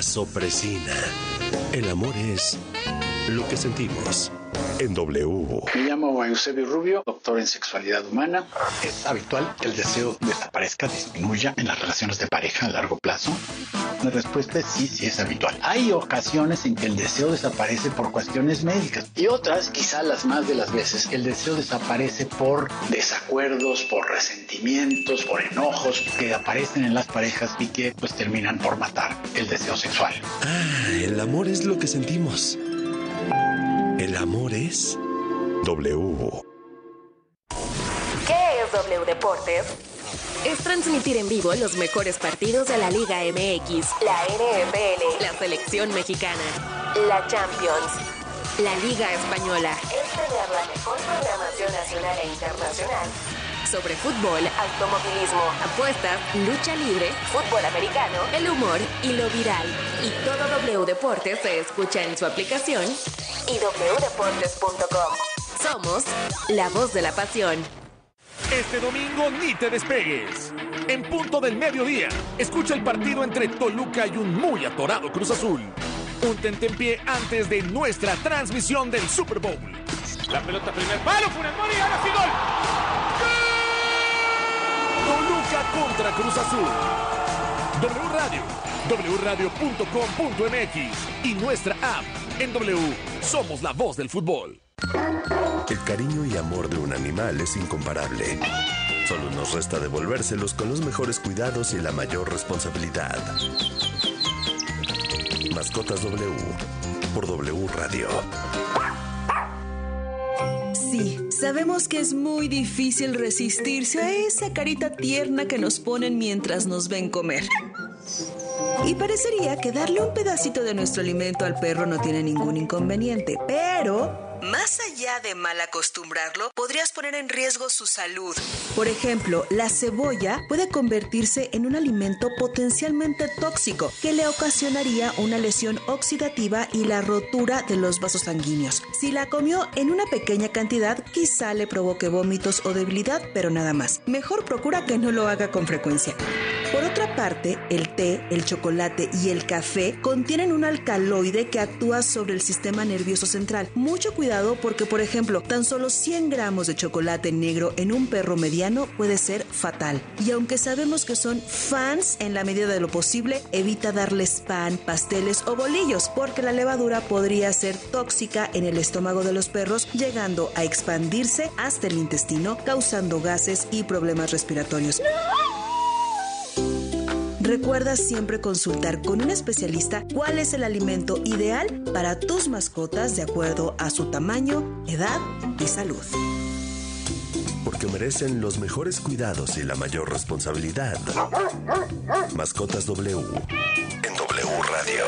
Sopresina. El amor es lo que sentimos en W. Me llamo Eusebio Rubio, doctor en sexualidad humana. Es habitual que el deseo desaparezca, disminuya en las relaciones de pareja a largo plazo. La respuesta es sí, sí es habitual. Hay ocasiones en que el deseo desaparece por cuestiones médicas y otras, quizá las más de las veces, el deseo desaparece por desacuerdos, por resentimientos, por enojos que aparecen en las parejas y que pues terminan por matar el deseo sexual. Ah, el amor es lo que sentimos. El amor es W. ¿Qué es W Deportes? Es transmitir en vivo los mejores partidos de la Liga MX, la NFL, la selección mexicana, la Champions, la Liga Española. Es tener la mejor programación nacional e internacional sobre fútbol, automovilismo, apuestas, lucha libre, fútbol americano, el humor y lo viral. Y todo W Deportes se escucha en su aplicación y wdeportes.com. Somos la voz de la pasión. Este domingo ni te despegues. En punto del mediodía, escucha el partido entre Toluca y un muy atorado Cruz Azul. Un tentempié antes de nuestra transmisión del Super Bowl. La pelota primer palo, Funes Mori, ahora sí gol. Contra Cruz Azul. W Radio, wradio.com.mx y nuestra app. En W, somos la voz del fútbol. El cariño y amor de un animal es incomparable. Solo nos resta devolvérselos con los mejores cuidados y la mayor responsabilidad. Mascotas W por W Radio. Sí, sabemos que es muy difícil resistirse a esa carita tierna que nos ponen mientras nos ven comer. Y parecería que darle un pedacito de nuestro alimento al perro no tiene ningún inconveniente, pero más allá de mal acostumbrarlo, podrías poner en riesgo su salud. Por ejemplo, la cebolla puede convertirse en un alimento potencialmente tóxico que le ocasionaría una lesión oxidativa y la rotura de los vasos sanguíneos. Si la comió en una pequeña cantidad, quizá le provoque vómitos o debilidad, pero nada más. Mejor procura que no lo haga con frecuencia. Por parte, el té, el chocolate y el café contienen un alcaloide que actúa sobre el sistema nervioso central. Mucho cuidado porque, por ejemplo, tan solo 100 gramos de chocolate negro en un perro mediano puede ser fatal. Y aunque sabemos que son fans en la medida de lo posible, evita darles pan, pasteles o bolillos, porque la levadura podría ser tóxica en el estómago de los perros, llegando a expandirse hasta el intestino, causando gases y problemas respiratorios. Recuerda siempre consultar con un especialista cuál es el alimento ideal para tus mascotas de acuerdo a su tamaño, edad y salud. Porque merecen los mejores cuidados y la mayor responsabilidad. Mascotas W en W Radio.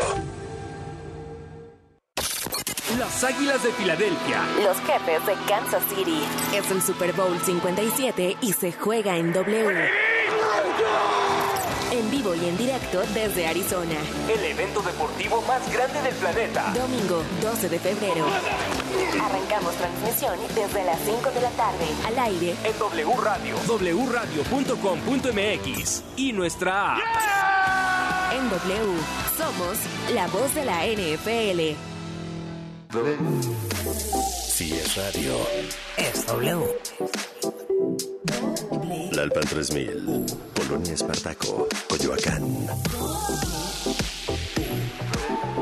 Las Águilas de Filadelfia. Los jefes de Kansas City. Es el Super Bowl 57 y se juega en W vivo y en directo desde Arizona. El evento deportivo más grande del planeta. Domingo 12 de febrero. Arrancamos transmisión desde las 5 de la tarde. Al aire. En W Radio. wradio.com.mx y nuestra app. En W somos la voz de la NFL. Si es radio. Es W. Lalpan 3000. Polonia Espartaco. Coyoacán.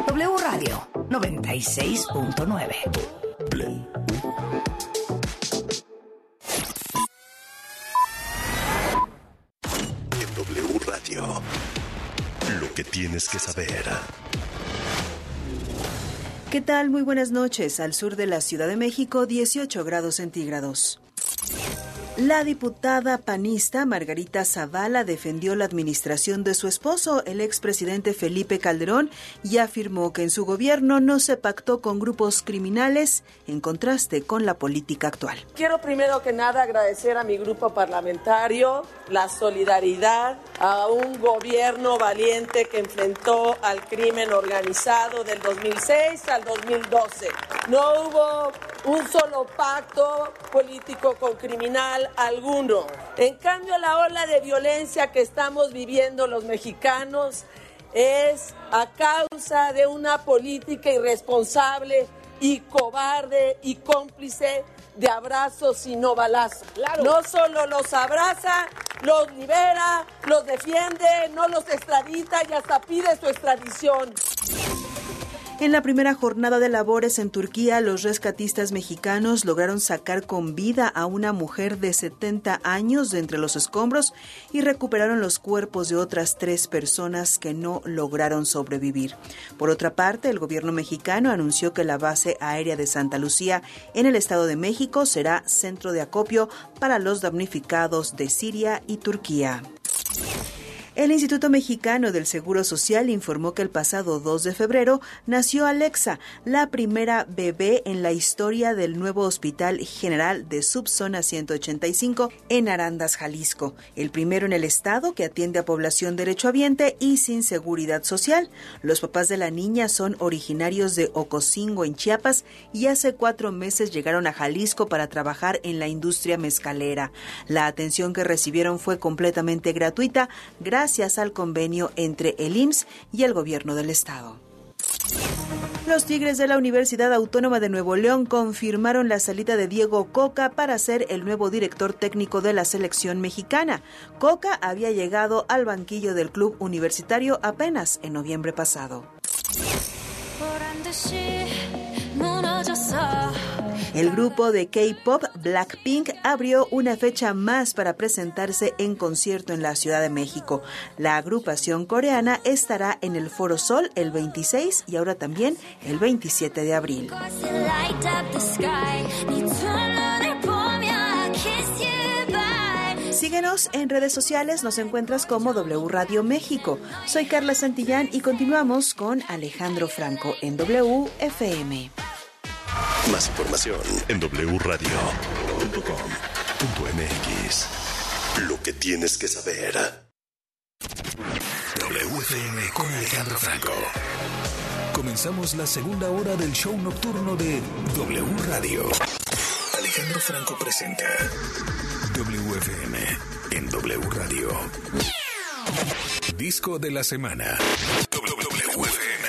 W Radio 96.9. En W Radio. Lo que tienes que saber. ¿Qué tal? Muy buenas noches. Al sur de la Ciudad de México, 18 grados centígrados. La diputada panista Margarita Zavala defendió la administración de su esposo, el expresidente Felipe Calderón, y afirmó que en su gobierno no se pactó con grupos criminales, en contraste con la política actual. Quiero primero que nada agradecer a mi grupo parlamentario la solidaridad, a un gobierno valiente que enfrentó al crimen organizado del 2006 al 2012. No hubo un solo pacto político con criminal alguno. En cambio, la ola de violencia que estamos viviendo los mexicanos es a causa de una política irresponsable y cobarde y cómplice de abrazos y no balazos. No solo los abraza, los libera, los defiende, no los extradita y hasta pide su extradición. En la primera jornada de labores en Turquía, los rescatistas mexicanos lograron sacar con vida a una mujer de 70 años de entre los escombros y recuperaron los cuerpos de otras tres personas que no lograron sobrevivir. Por otra parte, el gobierno mexicano anunció que la base aérea de Santa Lucía en el Estado de México será centro de acopio para los damnificados de Siria y Turquía. El Instituto Mexicano del Seguro Social informó que el pasado 2 de febrero nació Alexa, la primera bebé en la historia del nuevo Hospital General de Subzona 185 en Arandas, Jalisco, el primero en el estado que atiende a población derechohabiente y sin seguridad social. Los papás de la niña son originarios de Ocosingo, en Chiapas, y hace cuatro meses llegaron a Jalisco para trabajar en la industria mezcalera. La atención que recibieron fue completamente gratuita, gracias al convenio entre el IMSS y el gobierno del estado. Los Tigres de la Universidad Autónoma de Nuevo León confirmaron la salida de Diego Coca para ser el nuevo director técnico de la selección mexicana. Coca había llegado al banquillo del club universitario apenas en noviembre pasado. El grupo de K-pop Blackpink abrió una fecha más para presentarse en concierto en la Ciudad de México. La agrupación coreana estará en el Foro Sol el 26 y ahora también el 27 de abril. Síguenos en redes sociales, nos encuentras como W Radio México. Soy Carla Santillán y continuamos con Alejandro Franco en WFM. Más información en wradio.com.mx. Lo que tienes que saber. WFM con Alejandro Franco. Comenzamos la segunda hora del show nocturno de W Radio. Alejandro Franco presenta WFM en W Radio. Disco de la semana. WFM.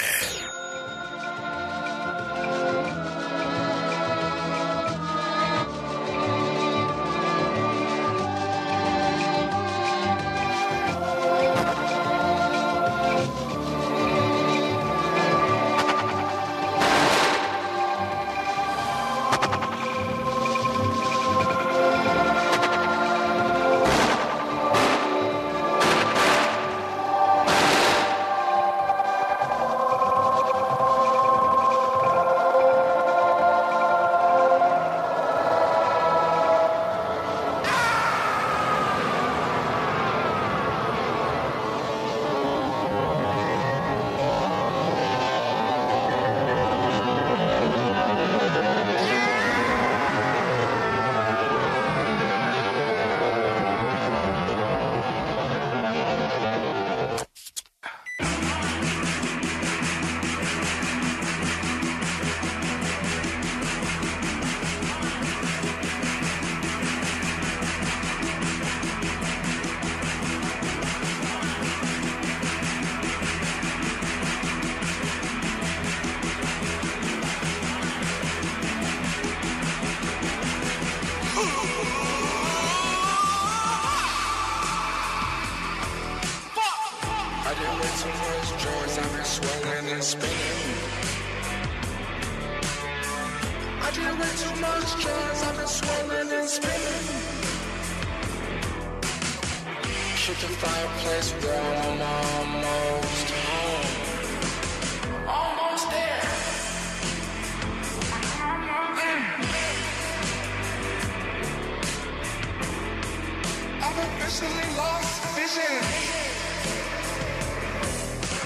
perpetually lost vision.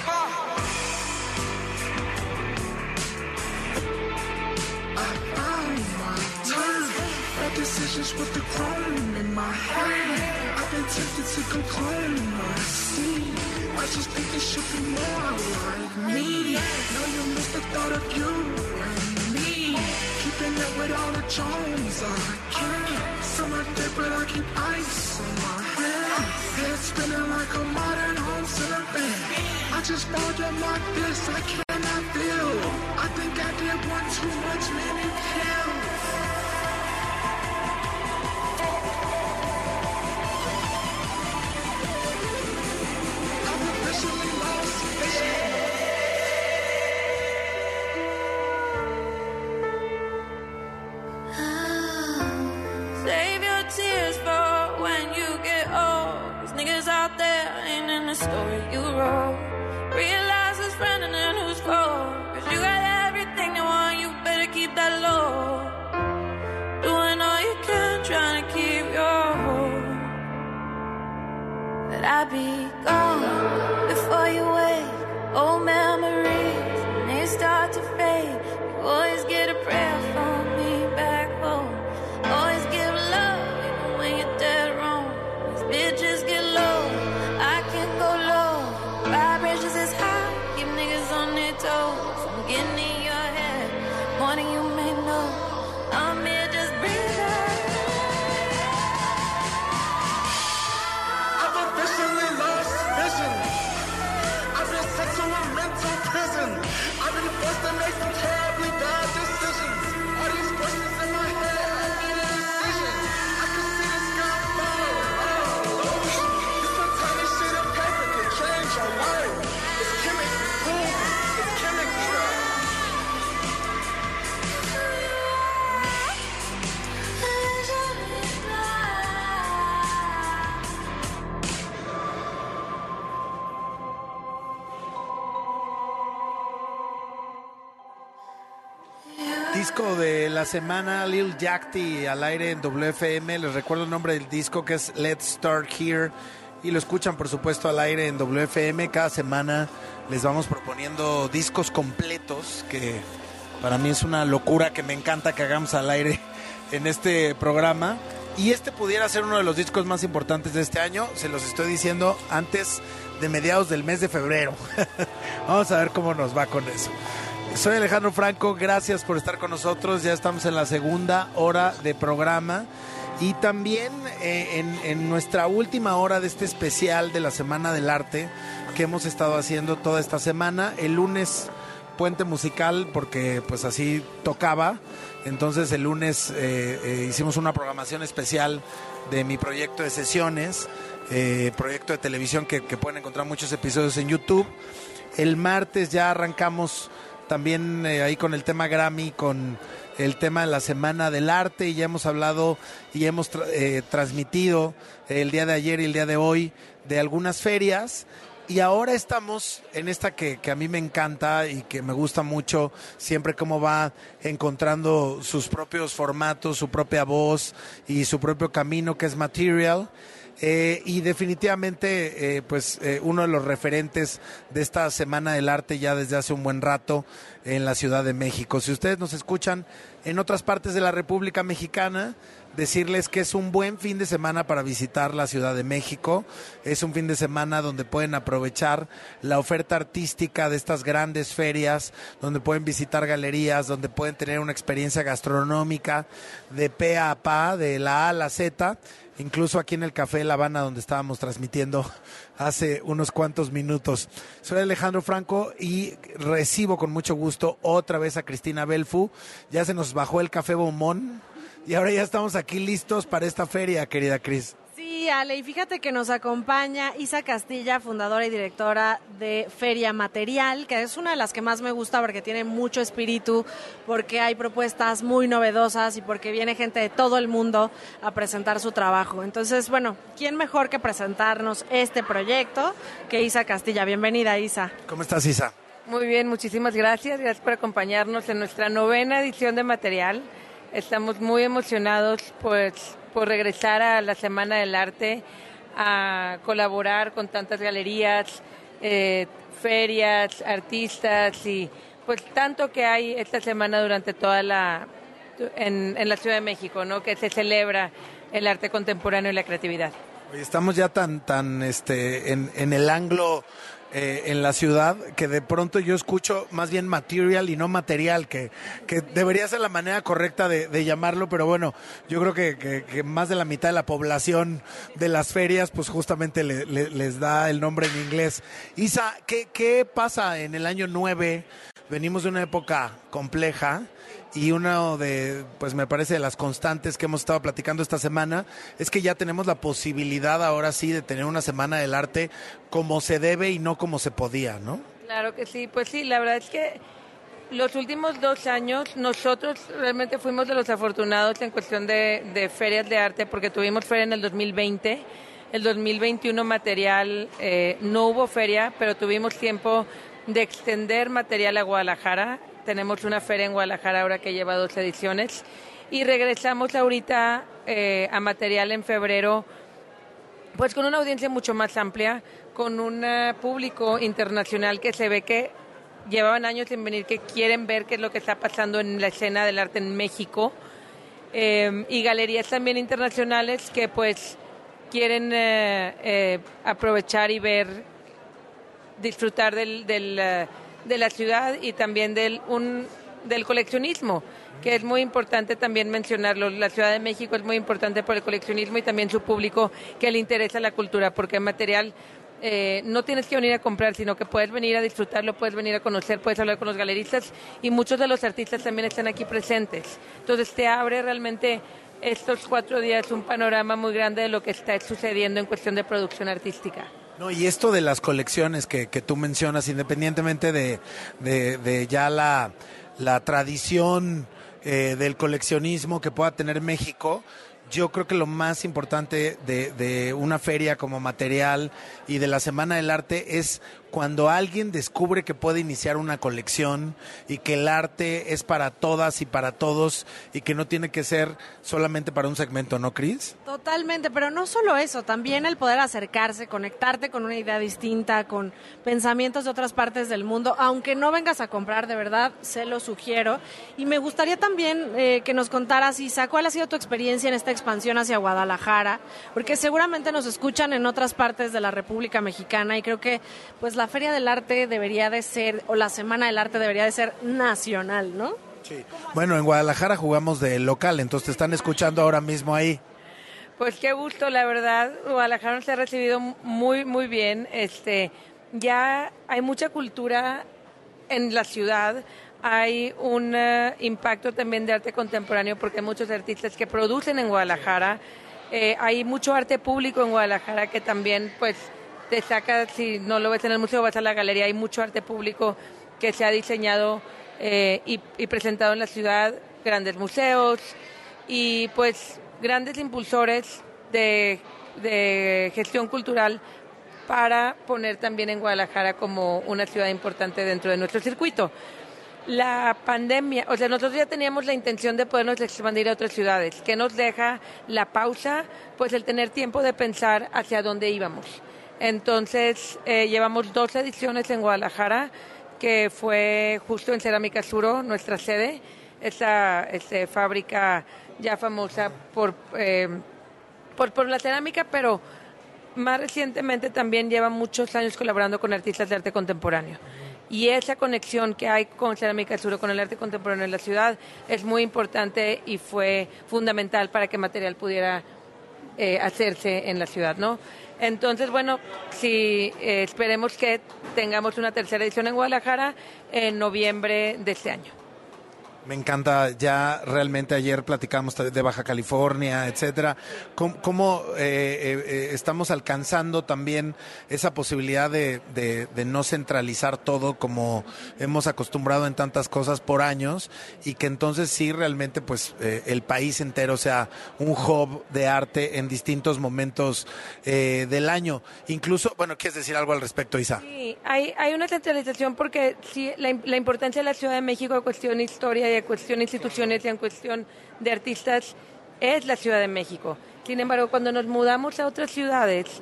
Ah. Turn. My decisions with the chrome in my head. I've been tempted to complain. my see. I just think it should be more like me. Now you miss the thought of you and me. Keeping up with all the charms I can ice on but I keep ice on my head. Head spinning like a modern home center band. I just bought them like this, I cannot feel. I think I did one too much, man. Be gone before you wake. Old memories, and they start to fade. You always get a prayer semana, Lil Yachty al aire en WFM. Les recuerdo el nombre del disco que es Let's Start Here. Y lo escuchan, por supuesto, al aire en WFM. Cada semana les vamos proponiendo discos completos, que para mí es una locura que me encanta que hagamos al aire en este programa. Y este pudiera ser uno de los discos más importantes de este año. Se los estoy diciendo antes de mediados del mes de febrero. vamos a ver cómo nos va con eso. Soy Alejandro Franco, gracias por estar con nosotros. Ya estamos en la segunda hora de programa. Y también eh, en, nuestra última hora de este especial de la Semana del Arte que hemos estado haciendo toda esta semana. El lunes puente musical porque pues así tocaba. Entonces el lunes eh, eh, hicimos una programación especial de mi proyecto de sesiones, proyecto de televisión que pueden encontrar muchos episodios en YouTube. El martes ya arrancamos también eh, ahí con el tema Grammy, con el tema de la Semana del Arte y ya hemos hablado y hemos tra- eh, transmitido el día de ayer y el día de hoy de algunas ferias. Y ahora estamos en esta que, que a mí me encanta y que me gusta mucho, siempre cómo va encontrando sus propios formatos, su propia voz y su propio camino, que es Material. Eh, y definitivamente, eh, pues eh, uno de los referentes de esta Semana del Arte ya desde hace un buen rato en la Ciudad de México. Si ustedes nos escuchan en otras partes de la República Mexicana, decirles que es un buen fin de semana para visitar la Ciudad de México. Es un fin de semana donde pueden aprovechar la oferta artística de estas grandes ferias, donde pueden visitar galerías, donde pueden tener una experiencia gastronómica de pe a pa, de la A a la Z incluso aquí en el Café La Habana, donde estábamos transmitiendo hace unos cuantos minutos. Soy Alejandro Franco y recibo con mucho gusto otra vez a Cristina Belfu. Ya se nos bajó el café bombón y ahora ya estamos aquí listos para esta feria, querida Cris. Sí, Ale, y fíjate que nos acompaña Isa Castilla, fundadora y directora de Feria Material, que es una de las que más me gusta porque tiene mucho espíritu, porque hay propuestas muy novedosas y porque viene gente de todo el mundo a presentar su trabajo. Entonces, bueno, ¿quién mejor que presentarnos este proyecto que Isa Castilla? Bienvenida, Isa. ¿Cómo estás, Isa? Muy bien, muchísimas gracias. Gracias por acompañarnos en nuestra novena edición de Material. Estamos muy emocionados pues, por regresar a la Semana del Arte, a colaborar con tantas galerías, eh, ferias, artistas y pues tanto que hay esta semana durante toda la en, la Ciudad de México, ¿no? Que se celebra el arte contemporáneo y la creatividad. Estamos ya tan, tan este, en, en el anglo eh, en la ciudad que de pronto yo escucho más bien material y no material, que, que debería ser la manera correcta de, llamarlo, pero bueno, yo creo que, que- más de la mitad de la población de las ferias, pues justamente le- les da el nombre en inglés. Isa, ¿qué, qué pasa en el año 9? Venimos de una época compleja y uno de, pues me parece, de las constantes que hemos estado platicando esta semana es que ya tenemos la posibilidad ahora sí de tener una semana del arte como se debe y no como se podía, ¿no? Claro que sí, pues sí, la verdad es que los últimos dos años nosotros realmente fuimos de los afortunados en cuestión de, de ferias de arte porque tuvimos feria en el 2020, el 2021 material eh, no hubo feria, pero tuvimos tiempo de extender material a Guadalajara. Tenemos una feria en Guadalajara ahora que lleva dos ediciones y regresamos ahorita eh, a material en febrero pues con una audiencia mucho más amplia, con un eh, público internacional que se ve que llevaban años sin venir, que quieren ver qué es lo que está pasando en la escena del arte en México, Eh, y galerías también internacionales que pues quieren aprovechar y ver, disfrutar del, del, eh, de la ciudad y también del, un, del coleccionismo, que es muy importante también mencionarlo. La Ciudad de México es muy importante por el coleccionismo y también su público que le interesa la cultura, porque material eh, no tienes que venir a comprar, sino que puedes venir a disfrutarlo, puedes venir a conocer, puedes hablar con los galeristas y muchos de los artistas también están aquí presentes. Entonces te abre realmente estos cuatro días un panorama muy grande de lo que está sucediendo en cuestión de producción artística. No, y esto de las colecciones que, que tú mencionas, independientemente de, de, de ya la, la tradición eh, del coleccionismo que pueda tener México, yo creo que lo más importante de, de una feria como material y de la Semana del Arte es cuando alguien descubre que puede iniciar una colección y que el arte es para todas y para todos y que no tiene que ser solamente para un segmento, ¿no, Cris? Totalmente, pero no solo eso, también el poder acercarse, conectarte con una idea distinta, con pensamientos de otras partes del mundo, aunque no vengas a comprar, de verdad, se lo sugiero. Y me gustaría también eh, que nos contaras, Isa, cuál ha sido tu experiencia en esta expansión hacia Guadalajara, porque seguramente nos escuchan en otras partes de la República Mexicana y creo que pues la Feria del Arte debería de ser, o la Semana del Arte debería de ser nacional, ¿no? Bueno, en Guadalajara jugamos de local, entonces te están escuchando ahora mismo ahí. Pues qué gusto, la verdad. Guadalajara se ha recibido muy, muy bien. Este, ya hay mucha cultura en la ciudad. Hay un eh, impacto también de arte contemporáneo porque hay muchos artistas que producen en Guadalajara. Eh, hay mucho arte público en Guadalajara que también, pues, te saca, si no lo ves en el museo, vas a la galería. Hay mucho arte público que se ha diseñado eh, y, y presentado en la ciudad, grandes museos y, pues, grandes impulsores de, de gestión cultural para poner también en Guadalajara como una ciudad importante dentro de nuestro circuito. La pandemia, o sea, nosotros ya teníamos la intención de podernos expandir a otras ciudades. que nos deja la pausa? Pues el tener tiempo de pensar hacia dónde íbamos. Entonces, eh, llevamos dos ediciones en Guadalajara, que fue justo en Cerámica Suro, nuestra sede, esa este, fábrica ya famosa por, eh, por, por la cerámica, pero más recientemente también lleva muchos años colaborando con artistas de arte contemporáneo. Y esa conexión que hay con Cerámica Suro, con el arte contemporáneo en la ciudad, es muy importante y fue fundamental para que material pudiera eh, hacerse en la ciudad, ¿no? Entonces, bueno, si eh, esperemos que tengamos una tercera edición en Guadalajara en noviembre de este año. Me encanta, ya realmente ayer platicamos de Baja California, etcétera. ¿Cómo, cómo, eh, eh, eh, estamos alcanzando también esa posibilidad de, de- de no centralizar todo como hemos acostumbrado en tantas cosas por años y que entonces sí realmente pues eh, el país entero sea un hub de arte en distintos momentos eh, del año? Incluso, bueno, ¿quieres decir algo al respecto, Isa? Sí, hay, hay una centralización porque sí, la, la importancia de la Ciudad de México cuestión historia y en cuestión de instituciones y en cuestión de artistas es la Ciudad de México. Sin embargo, cuando nos mudamos a otras ciudades,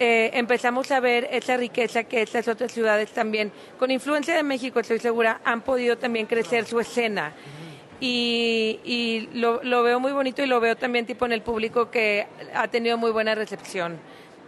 eh, empezamos a ver esa riqueza que estas otras ciudades también, con influencia de México, estoy segura, han podido también crecer su escena. Y, y lo, lo veo muy bonito y lo veo también tipo en el público que ha tenido muy buena recepción.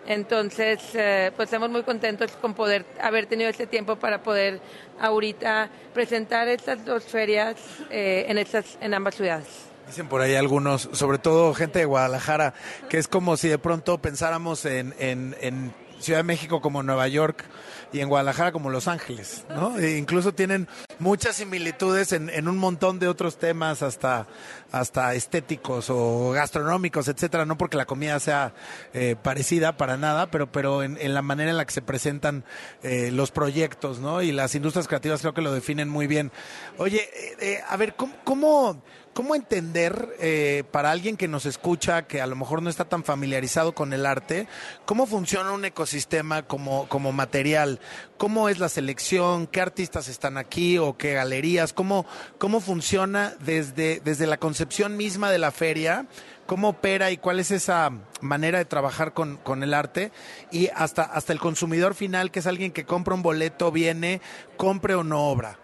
Entonces, eh, pues estamos muy contentos con poder haber tenido este tiempo para poder ahorita presentar estas dos ferias eh, en, estas, en ambas ciudades. Dicen por ahí algunos, sobre todo gente de Guadalajara, que es como si de pronto pensáramos en, en, en Ciudad de México como Nueva York y en Guadalajara como Los Ángeles, ¿no? E incluso tienen muchas similitudes en, en, un montón de otros temas, hasta, hasta estéticos o gastronómicos, etcétera, no porque la comida sea eh, parecida para nada, pero, pero en, en, la manera en la que se presentan eh, los proyectos, ¿no? Y las industrias creativas creo que lo definen muy bien. Oye, eh, eh a ver, ¿cómo, cómo ¿Cómo entender eh, para alguien que nos escucha, que a lo mejor no está tan familiarizado con el arte, cómo funciona un ecosistema como, como material? ¿Cómo es la selección? ¿Qué artistas están aquí o qué galerías? ¿Cómo, cómo funciona desde, desde la concepción misma de la feria? ¿Cómo opera y cuál es esa manera de trabajar con, con el arte? Y hasta, hasta el consumidor final, que es alguien que compra un boleto, viene, compre o no obra.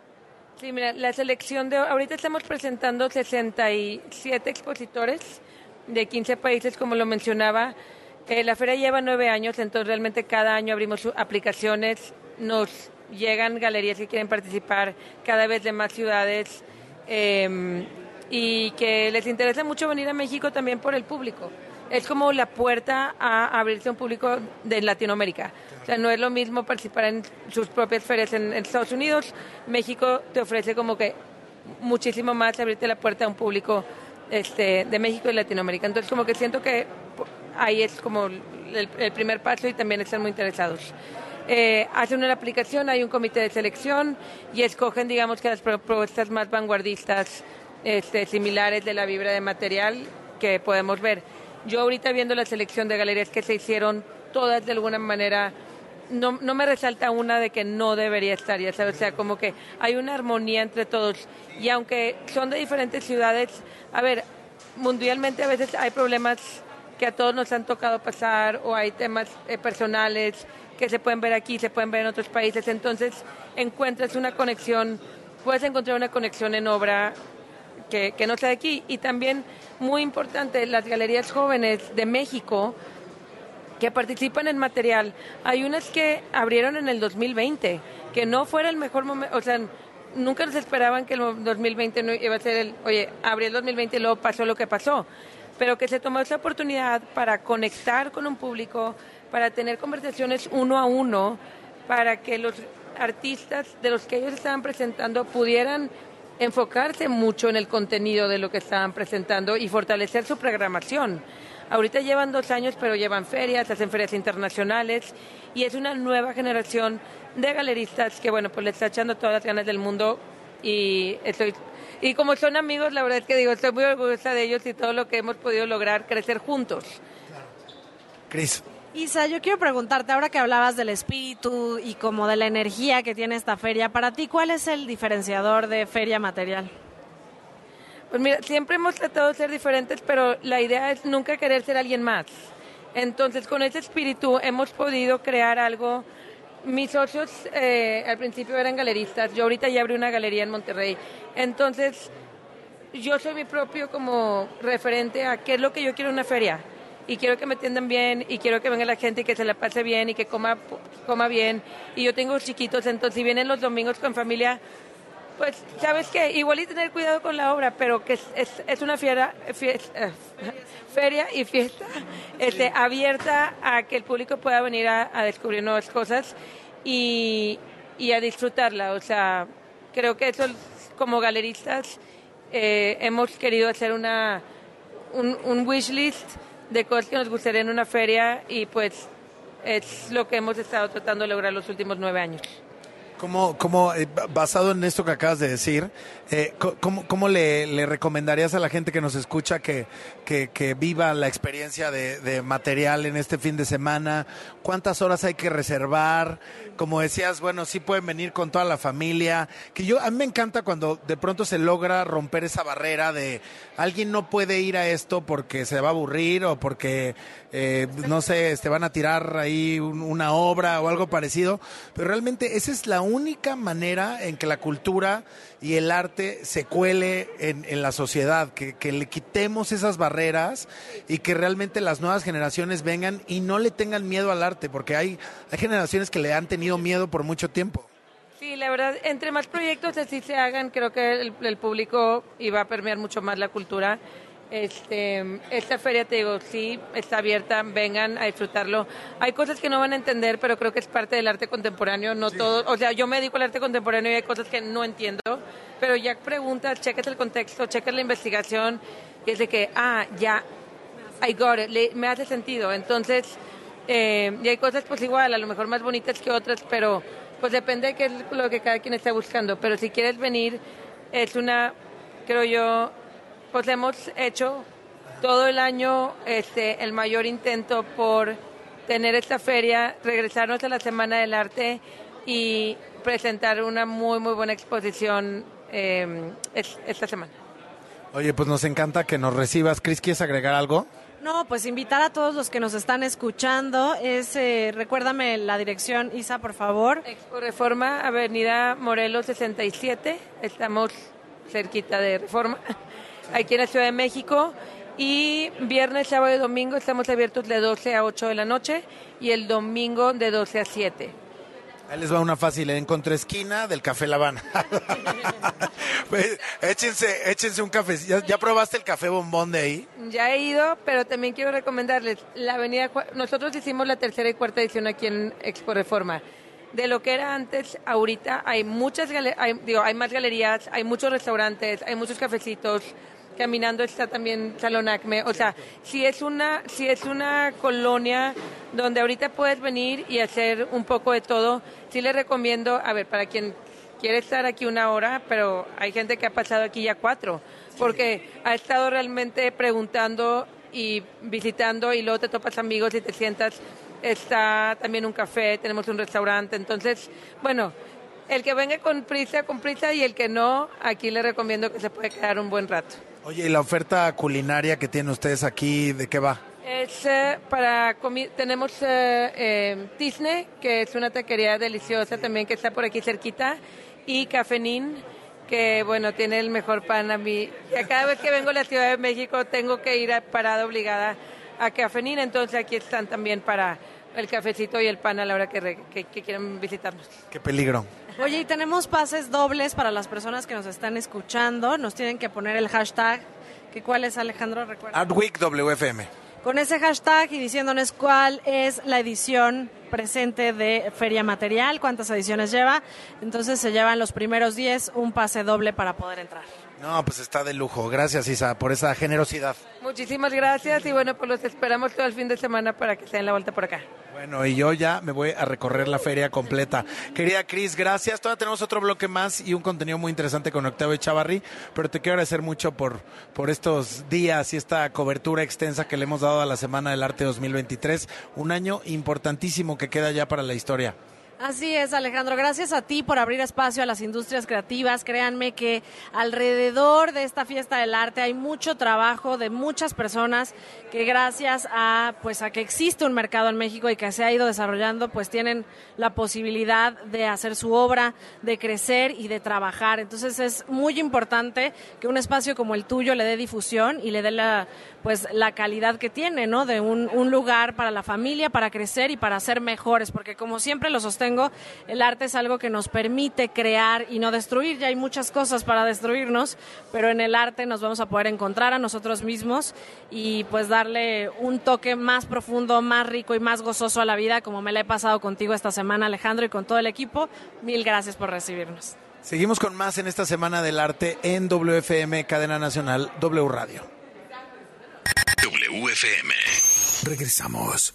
Sí, mira, la selección de... Ahorita estamos presentando 67 expositores de 15 países, como lo mencionaba. Eh, la feria lleva nueve años, entonces realmente cada año abrimos aplicaciones, nos llegan galerías que quieren participar cada vez de más ciudades eh, y que les interesa mucho venir a México también por el público. Es como la puerta a abrirse a un público de Latinoamérica. O sea, no es lo mismo participar en sus propias ferias en, Estados Unidos. México te ofrece como que muchísimo más abrirte la puerta a un público este, de México y Latinoamérica. Entonces, como que siento que ahí es como el, el primer paso y también están muy interesados. Eh, hacen una aplicación, hay un comité de selección y escogen, digamos, que las propuestas más vanguardistas, este, similares de la vibra de material que podemos ver. Yo ahorita viendo la selección de galerías que se hicieron, todas de alguna manera no, no me resalta una de que no debería estar, ya sabes, o sea, como que hay una armonía entre todos. Y aunque son de diferentes ciudades, a ver, mundialmente a veces hay problemas que a todos nos han tocado pasar o hay temas eh, personales que se pueden ver aquí, se pueden ver en otros países. Entonces encuentras una conexión, puedes encontrar una conexión en obra que, que no sea de aquí. Y también, muy importante, las galerías jóvenes de México que participan en material. Hay unas que abrieron en el 2020, que no fuera el mejor momento, o sea, nunca nos esperaban que el 2020 no iba a ser el, oye, abrió el 2020 y luego pasó lo que pasó, pero que se tomó esa oportunidad para conectar con un público, para tener conversaciones uno a uno, para que los artistas de los que ellos estaban presentando pudieran enfocarse mucho en el contenido de lo que estaban presentando y fortalecer su programación. Ahorita llevan dos años, pero llevan ferias, hacen ferias internacionales y es una nueva generación de galeristas que, bueno, pues le está echando todas las ganas del mundo y estoy y como son amigos, la verdad es que digo, estoy muy orgullosa de ellos y todo lo que hemos podido lograr crecer juntos. Cris. Isa, yo quiero preguntarte, ahora que hablabas del espíritu y como de la energía que tiene esta feria, para ti, ¿cuál es el diferenciador de Feria Material? Pues mira, siempre hemos tratado de ser diferentes, pero la idea es nunca querer ser alguien más. Entonces, con ese espíritu hemos podido crear algo. Mis socios eh, al principio eran galeristas, yo ahorita ya abrí una galería en Monterrey. Entonces, yo soy mi propio como referente a qué es lo que yo quiero en una feria. Y quiero que me atiendan bien, y quiero que venga la gente y que se la pase bien, y que coma, coma bien. Y yo tengo chiquitos, entonces si vienen los domingos con familia, pues, ¿sabes qué? Igual y tener cuidado con la obra, pero que es, es, es una fiera, fiesta, feria y fiesta este, abierta a que el público pueda venir a, a descubrir nuevas cosas y, y, a disfrutarla. O sea, creo que eso, como galeristas, eh, hemos querido hacer una, un, un wish list de cosas que nos gustaría en una feria y pues es lo que hemos estado tratando de lograr los últimos nueve años. ¿Cómo, cómo eh, basado en esto que acabas de decir, eh, ¿cómo, cómo le, recomendarías a la gente que nos escucha que, que, que viva la experiencia de, de, material en este fin de semana? ¿Cuántas horas hay que reservar? Como decías, bueno, sí pueden venir con toda la familia. Que yo, a mí me encanta cuando de pronto se logra romper esa barrera de alguien no puede ir a esto porque se va a aburrir o porque, eh, no sé, te van a tirar ahí un, una obra o algo parecido. Pero realmente esa es la única manera en que la cultura y el arte se cuele en, la sociedad, que, que le quitemos esas barreras y que realmente las nuevas generaciones vengan y no le tengan miedo al arte, porque hay, hay generaciones que le han tenido miedo por mucho tiempo. Sí, la verdad, entre más proyectos así se hagan, creo que el, el público iba a permear mucho más la cultura. Este, esta feria, te digo, sí, está abierta, vengan a disfrutarlo. Hay cosas que no van a entender, pero creo que es parte del arte contemporáneo, no todo, o sea, yo me dedico al arte contemporáneo y hay cosas que no entiendo, pero ya preguntas, cheques el contexto, cheques la investigación, y es de que, ah, ya, I got it, le- me hace sentido. Entonces, eh, y hay cosas pues igual, a lo mejor más bonitas que otras, pero pues depende de qué es lo que cada quien está buscando. Pero si quieres venir, es una, creo yo, pues hemos hecho todo el año este, el mayor intento por tener esta feria, regresarnos a la Semana del Arte y presentar una muy, muy buena exposición eh, es- esta semana. Oye, pues nos encanta que nos recibas. Cris, ¿quieres agregar algo? No, pues invitar a todos los que nos están escuchando. Es, eh, recuérdame la dirección, Isa, por favor. Expo Reforma, Avenida Morelos 67, estamos cerquita de Reforma, aquí en la Ciudad de México. Y viernes, sábado y domingo estamos abiertos de 12 a 8 de la noche y el domingo de 12 a 7. Ahí les va una fácil, en contraesquina del Café La Habana. Pues, échense, échense un café. ¿Ya, ya probaste el café bombón de ahí? Ya he ido, pero también quiero recomendarles la avenida. Nosotros hicimos la tercera y cuarta edición aquí en Expo Reforma. De lo que era antes, ahorita hay muchas, hay, digo, hay más galerías, hay muchos restaurantes, hay muchos cafecitos. Caminando está también Salón Acme. O sea, si es una, si es una colonia donde ahorita puedes venir y hacer un poco de todo, sí les recomiendo, a ver, para quien quiere estar aquí una hora, pero hay gente que ha pasado aquí ya cuatro, porque ha estado realmente preguntando y visitando y luego te topas amigos y te sientas. Está también un café, tenemos un restaurante, entonces, bueno, el que venga con prisa, con prisa, y el que no, aquí le recomiendo que se puede quedar un buen rato. Oye, ¿y la oferta culinaria que tienen ustedes aquí, de qué va? Es eh, para tenemos eh, eh, Disney, que es una taquería deliciosa también que está por aquí cerquita, y Cafenín, que bueno, tiene el mejor pan a mí. Cada vez que vengo a la Ciudad de México tengo que ir a parada obligada a Cafenín, entonces aquí están también para el cafecito y el pan a la hora que, re- que, que quieran visitarnos. Qué peligro. Oye, y tenemos pases dobles para las personas que nos están escuchando. Nos tienen que poner el hashtag. que ¿Cuál es, Alejandro? Recuerda. Artweek WFM. Con ese hashtag y diciéndonos cuál es la edición presente de Feria Material, cuántas ediciones lleva. Entonces se llevan los primeros 10 un pase doble para poder entrar. No, pues está de lujo. Gracias, Isa, por esa generosidad. Muchísimas gracias y bueno, pues los esperamos todo el fin de semana para que se den la vuelta por acá. Bueno, y yo ya me voy a recorrer la feria completa. Querida Cris, gracias. Todavía tenemos otro bloque más y un contenido muy interesante con Octavio Chavarri, pero te quiero agradecer mucho por, por estos días y esta cobertura extensa que le hemos dado a la Semana del Arte 2023. Un año importantísimo que queda ya para la historia. Así es, Alejandro. Gracias a ti por abrir espacio a las industrias creativas. Créanme que alrededor de esta fiesta del arte hay mucho trabajo de muchas personas que gracias a pues a que existe un mercado en México y que se ha ido desarrollando, pues tienen la posibilidad de hacer su obra, de crecer y de trabajar. Entonces es muy importante que un espacio como el tuyo le dé difusión y le dé la pues la calidad que tiene, ¿no? De un, un lugar para la familia, para crecer y para ser mejores, porque como siempre lo sostengo, el arte es algo que nos permite crear y no destruir. Ya hay muchas cosas para destruirnos, pero en el arte nos vamos a poder encontrar a nosotros mismos y pues darle un toque más profundo, más rico y más gozoso a la vida, como me la he pasado contigo esta semana, Alejandro, y con todo el equipo. Mil gracias por recibirnos. Seguimos con más en esta Semana del Arte en WFM, Cadena Nacional, W Radio. WFM. Regresamos.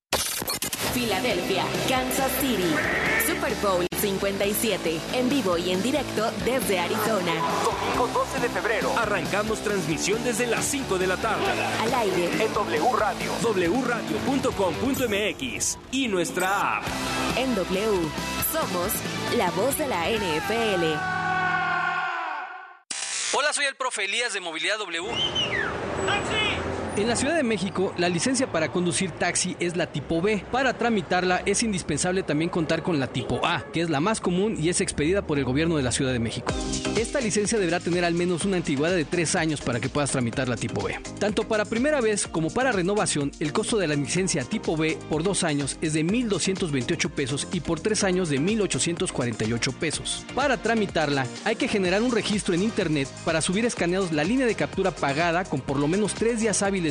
Filadelfia, Kansas City. Super Bowl 57. En vivo y en directo desde Arizona. Domingo 12 de febrero. Arrancamos transmisión desde las 5 de la tarde. Al aire. En W Radio. wradio.com.mx. Y nuestra app. En W. Somos la voz de la NFL. Hola, soy el profe Elías de Movilidad W. En la Ciudad de México, la licencia para conducir taxi es la tipo B. Para tramitarla es indispensable también contar con la tipo A, que es la más común y es expedida por el gobierno de la Ciudad de México. Esta licencia deberá tener al menos una antigüedad de tres años para que puedas tramitar la tipo B. Tanto para primera vez como para renovación, el costo de la licencia tipo B por dos años es de 1.228 pesos y por tres años de 1.848 pesos. Para tramitarla, hay que generar un registro en Internet para subir escaneados la línea de captura pagada con por lo menos tres días hábiles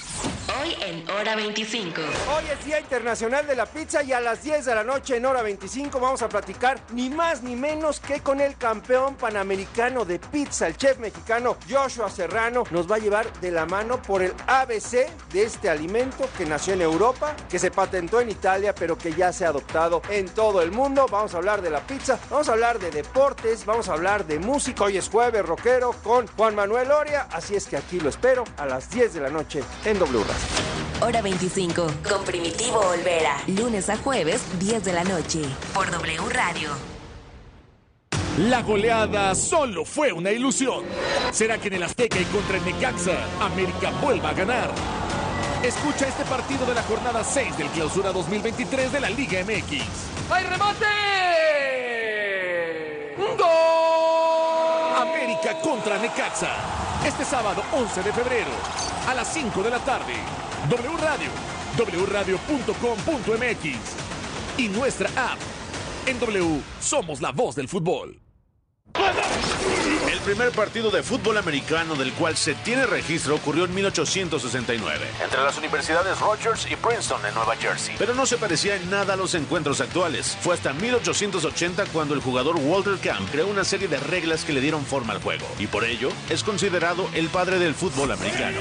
Hoy en Hora 25. Hoy es Día Internacional de la Pizza y a las 10 de la noche en Hora 25 vamos a platicar ni más ni menos que con el campeón panamericano de pizza, el chef mexicano Joshua Serrano. Nos va a llevar de la mano por el ABC de este alimento que nació en Europa, que se patentó en Italia, pero que ya se ha adoptado en todo el mundo. Vamos a hablar de la pizza, vamos a hablar de deportes, vamos a hablar de música. Hoy es jueves rockero con Juan Manuel Oria, así es que aquí lo espero a las 10 de la noche en W. Hora 25. Con Primitivo Olvera. Lunes a jueves, 10 de la noche. Por W Radio. La goleada solo fue una ilusión. ¿Será que en el Azteca y contra el Necaxa, América vuelva a ganar? Escucha este partido de la jornada 6 del Clausura 2023 de la Liga MX. ¡Hay remate! ¡Gol! América contra Necaxa. Este sábado 11 de febrero a las 5 de la tarde. W Radio, wradio.com.mx y nuestra app. En W somos la voz del fútbol. El primer partido de fútbol americano del cual se tiene registro ocurrió en 1869, entre las universidades Rogers y Princeton en Nueva Jersey. Pero no se parecía en nada a los encuentros actuales. Fue hasta 1880 cuando el jugador Walter Camp creó una serie de reglas que le dieron forma al juego, y por ello es considerado el padre del fútbol americano.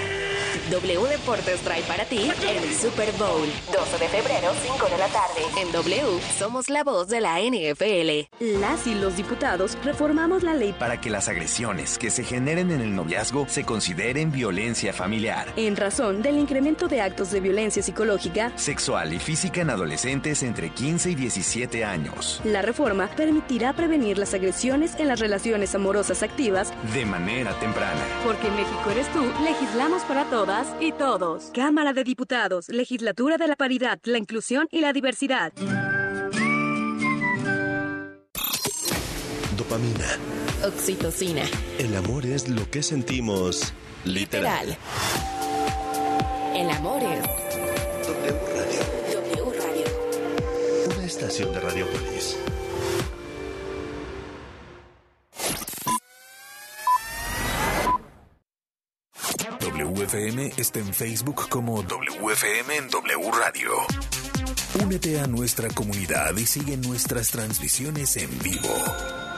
W Deportes trae para ti el Super Bowl. 12 de febrero, 5 de la tarde. En W somos la voz de la NFL. Las y los diputados reformamos la ley para que las agresiones que se generen en el noviazgo se consideren violencia familiar, en razón del incremento de actos de violencia psicológica, sexual y física en adolescentes entre 15 y 17 años. La reforma permitirá prevenir las agresiones en las relaciones amorosas activas de manera temprana. Porque en México eres tú, legislamos para todas y todos. Cámara de Diputados, Legislatura de la Paridad, la Inclusión y la Diversidad. Dopamina. Oxitocina. El amor es lo que sentimos literal. Literal. El amor es W Radio. W Radio. Una estación de Radiopolis. WFM está en Facebook como WFM en W Radio. Únete a nuestra comunidad y sigue nuestras transmisiones en vivo.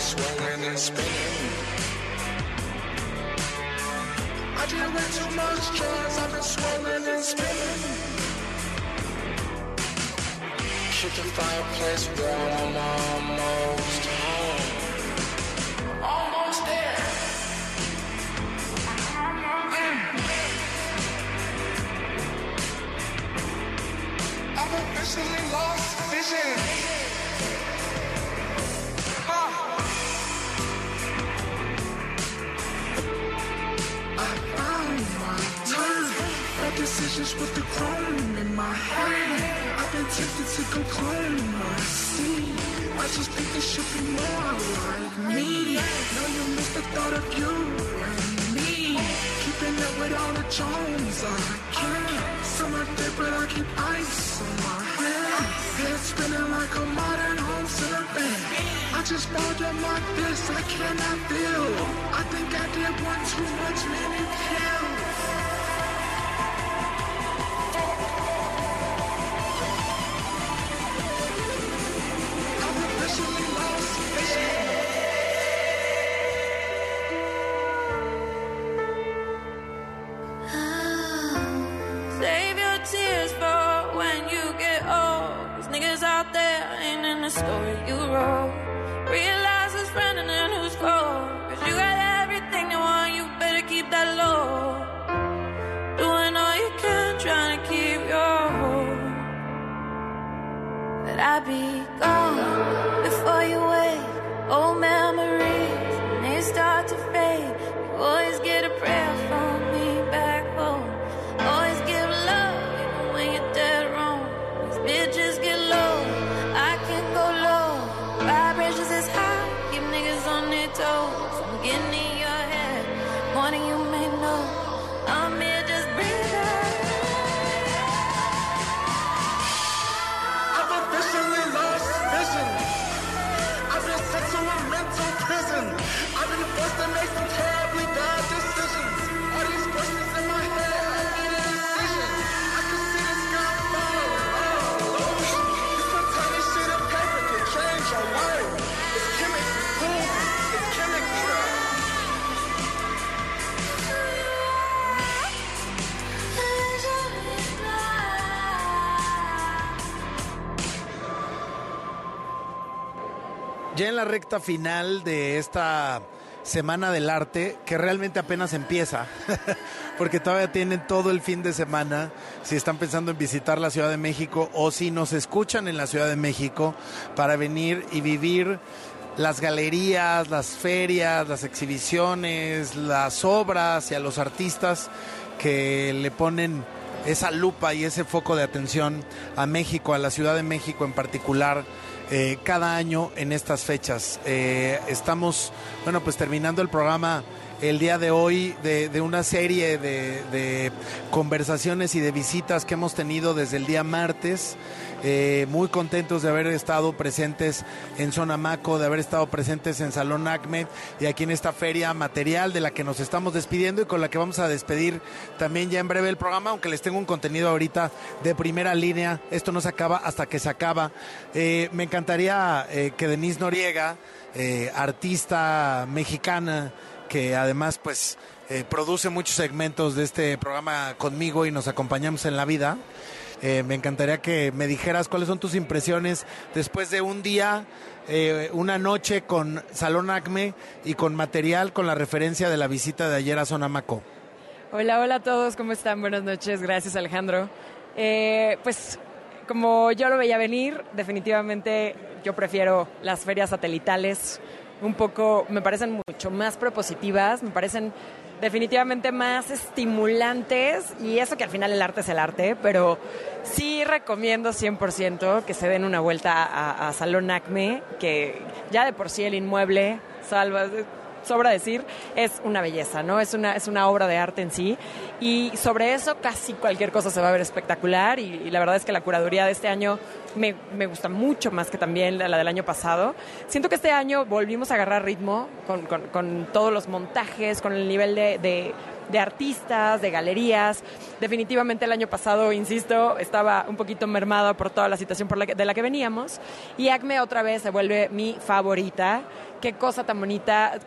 Swirling and spinning. I drink way too much drugs, I've been swirling and spinning. Keep the fireplace warm, I'm almost home. Almost there. I've officially lost vision. Decisions with the chrome in my hand. I've been tempted to go clone my seed. I just think it should be more like me. Now you miss the thought of you and me. Keeping up with all the Jones I can. Summer dip, but I keep ice on my hand. Head spinning like a modern home band. I just balled up like this, I cannot feel. I think I did one too much, many pills. The story you wrote. Realize who's running and who's cold. Cause you got everything they want, you better keep that low. Doing all you can, trying to keep your hope. But I be gone before you wake. Old memories, Ya en la recta final de esta Semana del Arte, que realmente apenas empieza, porque todavía tienen todo el fin de semana, si están pensando en visitar la Ciudad de México o si nos escuchan en la Ciudad de México, para venir y vivir las galerías, las ferias, las exhibiciones, las obras y a los artistas que le ponen esa lupa y ese foco de atención a México, a la Ciudad de México en particular, eh, cada año en estas fechas. Eh, estamos, bueno, pues terminando el programa el día de hoy de, una serie de conversaciones y de visitas que hemos tenido desde el día martes. Eh, muy contentos de haber estado presentes en Sonamaco, de haber estado presentes en Salón Acme y aquí en esta feria material de la que nos estamos despidiendo y con la que vamos a despedir también ya en breve el programa, aunque les tengo un contenido ahorita de primera línea. Esto no se acaba hasta que se acaba. Eh, me encantaría eh, que Denise Noriega, eh, artista mexicana, que además pues eh, produce muchos segmentos de este programa conmigo y nos acompañamos en la vida. Eh, me encantaría que me dijeras cuáles son tus impresiones después de un día, eh, una noche con Salón Acme y con material con la referencia de la visita de ayer a Sonamaco. Hola, hola a todos, ¿cómo están? Buenas noches, gracias Alejandro. Eh, pues como yo lo veía venir, definitivamente yo prefiero las ferias satelitales, un poco, me parecen mucho más propositivas, me parecen definitivamente más estimulantes y eso que al final el arte es el arte, pero sí recomiendo 100% que se den una vuelta a, Salón Acme, que ya de por sí el inmueble, salva, sobra decir, es una belleza, ¿no? Es una, es una obra de arte en sí. Y sobre eso casi cualquier cosa se va a ver espectacular. Y, la verdad es que la curaduría de este año me, me, gusta mucho más que también la, del año pasado. Siento que este año volvimos a agarrar ritmo con, con, todos los montajes, con el nivel de, de de artistas, de galerías. Definitivamente el año pasado, insisto, estaba un poquito mermado por toda la situación por la de la que veníamos. Y Acme otra vez se vuelve mi favorita qué cosa tan bonita.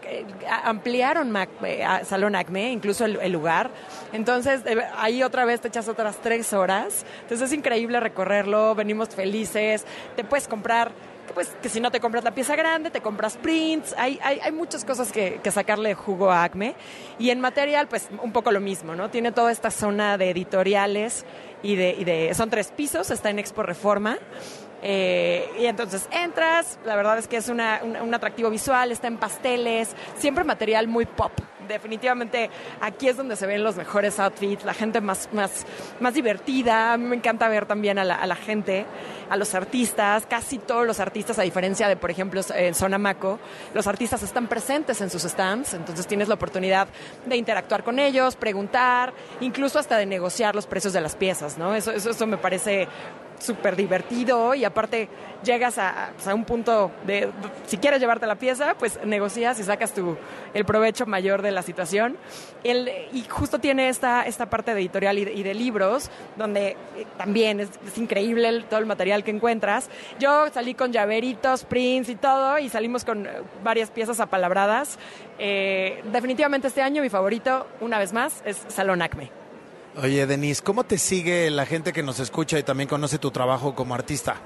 Ampliaron eh, Salón Acme, incluso el, lugar. Entonces, ahí otra vez te echas otras tres horas. Entonces es increíble recorrerlo, venimos felices, te puedes comprar pues que si no te compras la pieza grande, te compras prints, hay, hay, hay muchas cosas que, que, sacarle jugo a Acme. Y en material, pues un poco lo mismo, ¿no? Tiene toda esta zona de editoriales y de, y de son tres pisos, está en Expo Reforma. Eh, y entonces entras, la verdad es que es un, atractivo visual, está en pasteles, siempre material muy pop. Definitivamente aquí es donde se ven los mejores outfits, la gente más, más, más divertida. A mí me encanta ver también a la, a la gente, a los artistas, casi todos los artistas, a diferencia de, por ejemplo, en Zona Maco, los artistas están presentes en sus stands, entonces tienes la oportunidad de interactuar con ellos, preguntar, incluso hasta de negociar los precios de las piezas, ¿no? Eso, eso, eso me parece súper divertido y aparte llegas pues, a, un punto de, si quieres llevarte la pieza, pues negocias y sacas tu, el provecho mayor de la situación. El, y justo tiene esta, esta parte de editorial y de, libros, donde eh, también es, increíble todo el material que encuentras. Yo salí con llaveritos, prints y todo, y salimos con eh, varias piezas apalabradas. Eh, definitivamente este año mi favorito, una vez más, es Salón Acme. Oye, Denise, ¿cómo te sigue la gente que nos escucha y también conoce tu trabajo como artista?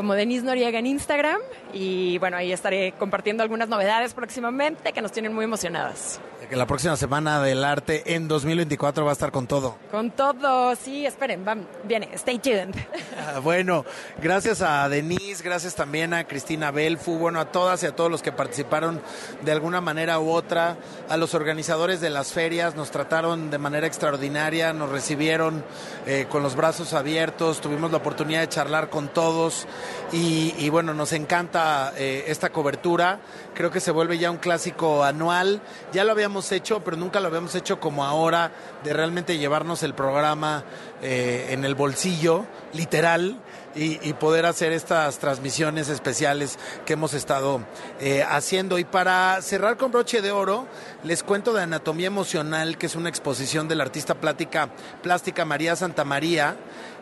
Como Denise Noriega en Instagram y bueno, ahí estaré compartiendo algunas novedades próximamente que nos tienen muy emocionadas que la próxima semana del arte en 2024 va a estar con todo. Con todo, sí, esperen, van, viene, stay tuned. Ah, bueno, gracias a Denise, gracias también a Cristina Belfu, bueno, a todas y a todos los que participaron de alguna manera u otra, a los organizadores de las ferias, nos trataron de manera extraordinaria, nos recibieron eh, con los brazos abiertos, tuvimos la oportunidad de charlar con todos y, bueno, nos encanta eh, esta cobertura, creo que se vuelve ya un clásico anual, ya lo habíamos hecho, pero nunca lo habíamos hecho como ahora, de realmente llevarnos el programa eh, en el bolsillo, literal, y, poder hacer estas transmisiones especiales que hemos estado eh, haciendo. Y para cerrar con broche de oro, les cuento de Anatomía Emocional, que es una exposición del artista plástica, plástica María Santa María,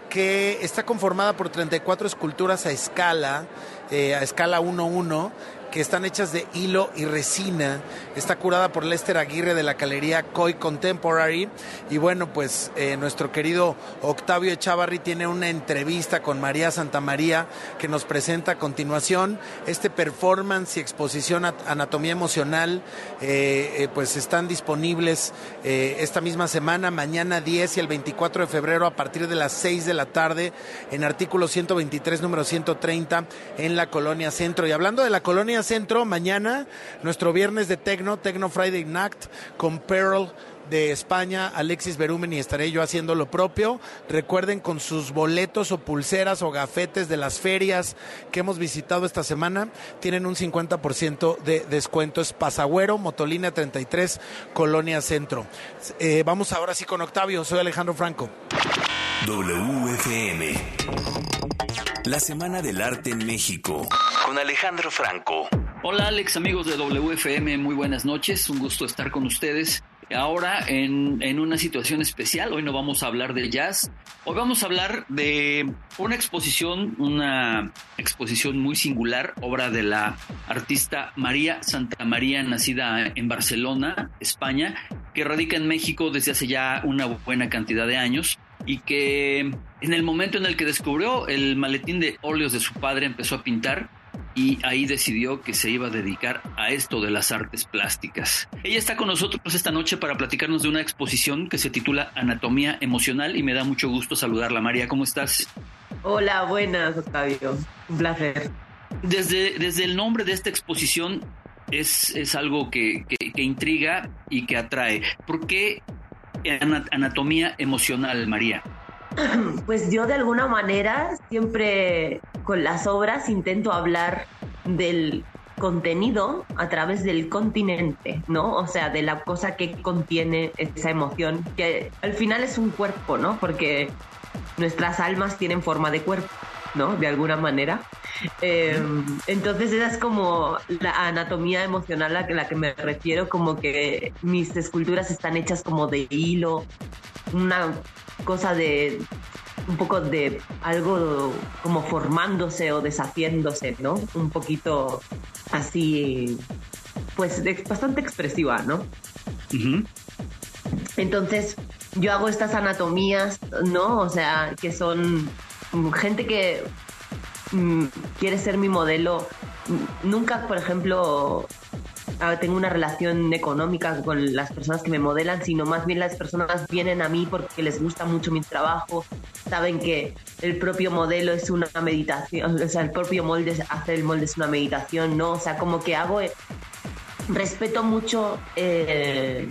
que está conformada por 34 esculturas a escala, eh, a escala 1-1, que están hechas de hilo y resina. Está curada por Lester Aguirre de la galería Coy Contemporary. Y bueno, pues eh, nuestro querido Octavio Echavarri tiene una entrevista con María Santa María que nos presenta a continuación este performance y exposición Anatomía Emocional. Eh, eh, pues están disponibles esta misma semana, mañana 10 y el 24 de febrero a partir de las 6 de la tarde en artículo 123, número 130 en la Colonia Centro. Y hablando de la Colonia Centro, mañana, nuestro viernes de Tecno, Tecno Friday Night, con Pearl de España, Alexis Berumen y estaré yo haciendo lo propio. Recuerden con sus boletos o pulseras o gafetes de las ferias que hemos visitado esta semana, tienen un 50% de descuento. Es Pasagüero, Motolina 33, Colonia Centro. Eh, vamos ahora sí con Octavio, soy Alejandro Franco. WFM. La Semana del Arte en México. Con Alejandro Franco. Hola Alex, amigos de WFM, muy buenas noches. Un gusto estar con ustedes. Ahora en, en, una situación especial, hoy no vamos a hablar de jazz, hoy vamos a hablar de una exposición, una exposición muy singular, obra de la artista María Santa María, nacida en Barcelona, España, que radica en México desde hace ya una buena cantidad de años y que en el momento en el que descubrió el maletín de óleos de su padre empezó a pintar y ahí decidió que se iba a dedicar a esto de las artes plásticas. Ella está con nosotros esta noche para platicarnos de una exposición que se titula Anatomía Emocional y me da mucho gusto saludarla. María, ¿cómo estás? Hola, buenas, Octavio. Un placer. Desde, desde el nombre de esta exposición es, es algo que, que intriga y que atrae. ¿Por qué anatomía emocional, María? Pues yo de alguna manera siempre con las obras intento hablar del contenido a través del continente, ¿no? O sea, de la cosa que contiene esa emoción, que al final es un cuerpo, ¿no? Porque nuestras almas tienen forma de cuerpo. ¿no? De alguna manera. Eh, entonces esa es como la anatomía emocional a la que me refiero, como que mis esculturas están hechas como de hilo, una cosa de un poco de algo como formándose o deshaciéndose, ¿no? Un poquito así, pues bastante expresiva, ¿no? Entonces, yo hago estas anatomías, ¿no? O sea, que son gente que mm, quiere ser mi modelo. Nunca, por ejemplo, tengo una relación económica con las personas que me modelan, sino más bien las personas vienen a mí porque les gusta mucho mi trabajo, saben que el propio modelo es una meditación, o sea, el propio molde, hacer el molde es una meditación, ¿no? O sea, como que hago, respeto mucho eh,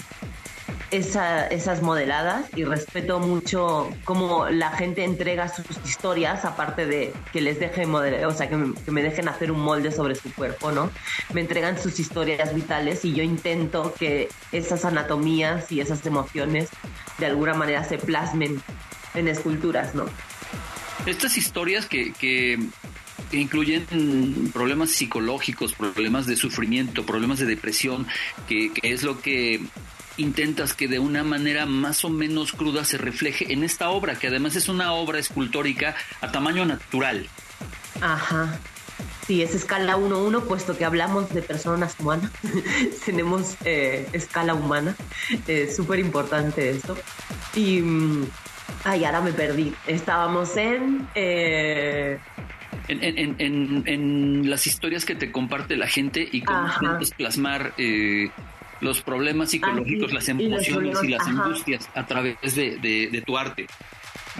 esas modeladas y respeto mucho cómo la gente entrega sus historias, aparte de que les deje o sea, que me, dejen hacer un molde sobre su cuerpo, ¿no? Me entregan sus historias vitales y yo intento que esas anatomías y esas emociones de alguna manera se plasmen en esculturas, ¿no? Estas historias que, que incluyen problemas psicológicos, problemas de sufrimiento, problemas de depresión, que, que, es lo que intentas que de una manera más o menos cruda se refleje en esta obra, que además es una obra escultórica a tamaño natural. Ajá. Sí, es escala 1-1, puesto que hablamos de personas humanas. Tenemos eh, escala humana. Es súper importante esto. Y. Mm, ay, ahora me perdí. Estábamos en. Eh, en, en, en, las historias que te comparte la gente y cómo intentas plasmar eh, los problemas psicológicos, las emociones y, las angustias a través de, tu arte.